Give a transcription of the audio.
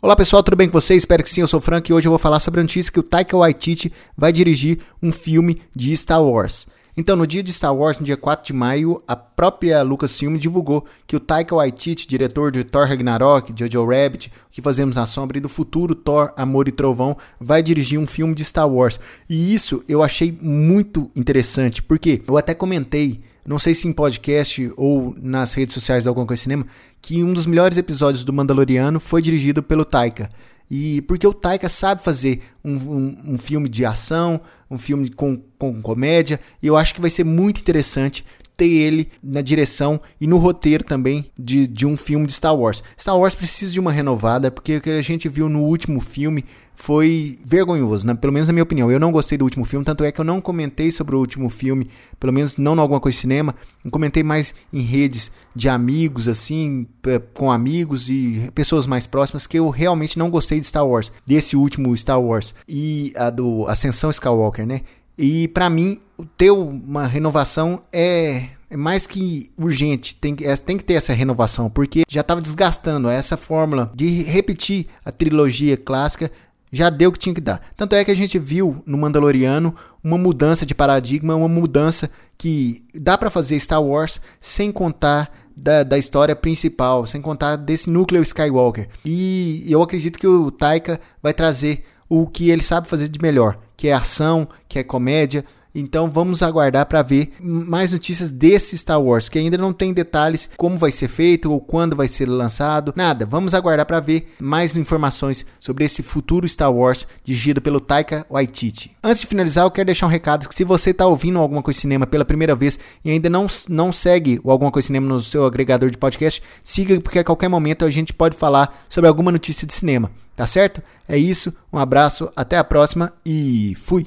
Olá pessoal, tudo bem com vocês? Espero que sim, eu sou o Frank e hoje eu vou falar sobre a notícia que o Taika Waititi vai dirigir um filme de Star Wars. Então, no dia de Star Wars, no dia 4 de maio, a própria Lucasfilm divulgou que o Taika Waititi, diretor de Thor Ragnarok, Jojo Rabbit, O que Fazemos na Sombra e do futuro Thor, Amor e Trovão, vai dirigir um filme de Star Wars. E isso eu achei muito interessante, porque eu até comentei não sei se em podcast ou nas redes sociais do Alguma Coisa Cinema, que um dos melhores episódios do Mandaloriano foi dirigido pelo Taika. E porque o Taika sabe fazer um, um, um filme de ação, um filme com, com comédia, e eu acho que vai ser muito interessante ter ele na direção e no roteiro também de, de um filme de Star Wars. Star Wars precisa de uma renovada, porque o que a gente viu no último filme foi vergonhoso, né? pelo menos na minha opinião. Eu não gostei do último filme, tanto é que eu não comentei sobre o último filme, pelo menos não no Alguma Coisa Cinema. Eu comentei mais em redes de amigos, assim, com amigos e pessoas mais próximas, que eu realmente não gostei de Star Wars, desse último Star Wars e a do Ascensão Skywalker, né? E para mim, ter uma renovação é é mais que urgente, tem, é, tem que ter essa renovação, porque já estava desgastando essa fórmula de repetir a trilogia clássica já deu o que tinha que dar. Tanto é que a gente viu no Mandaloriano uma mudança de paradigma, uma mudança que dá para fazer Star Wars sem contar da, da história principal, sem contar desse núcleo Skywalker. E eu acredito que o Taika vai trazer o que ele sabe fazer de melhor, que é ação, que é comédia, então vamos aguardar para ver mais notícias desse Star Wars, que ainda não tem detalhes como vai ser feito ou quando vai ser lançado, nada. Vamos aguardar para ver mais informações sobre esse futuro Star Wars dirigido pelo Taika Waititi. Antes de finalizar, eu quero deixar um recado que se você está ouvindo Alguma Coisa Cinema pela primeira vez e ainda não, não segue o Alguma Coisa Cinema no seu agregador de podcast, siga porque a qualquer momento a gente pode falar sobre alguma notícia de cinema, tá certo? É isso, um abraço, até a próxima e fui!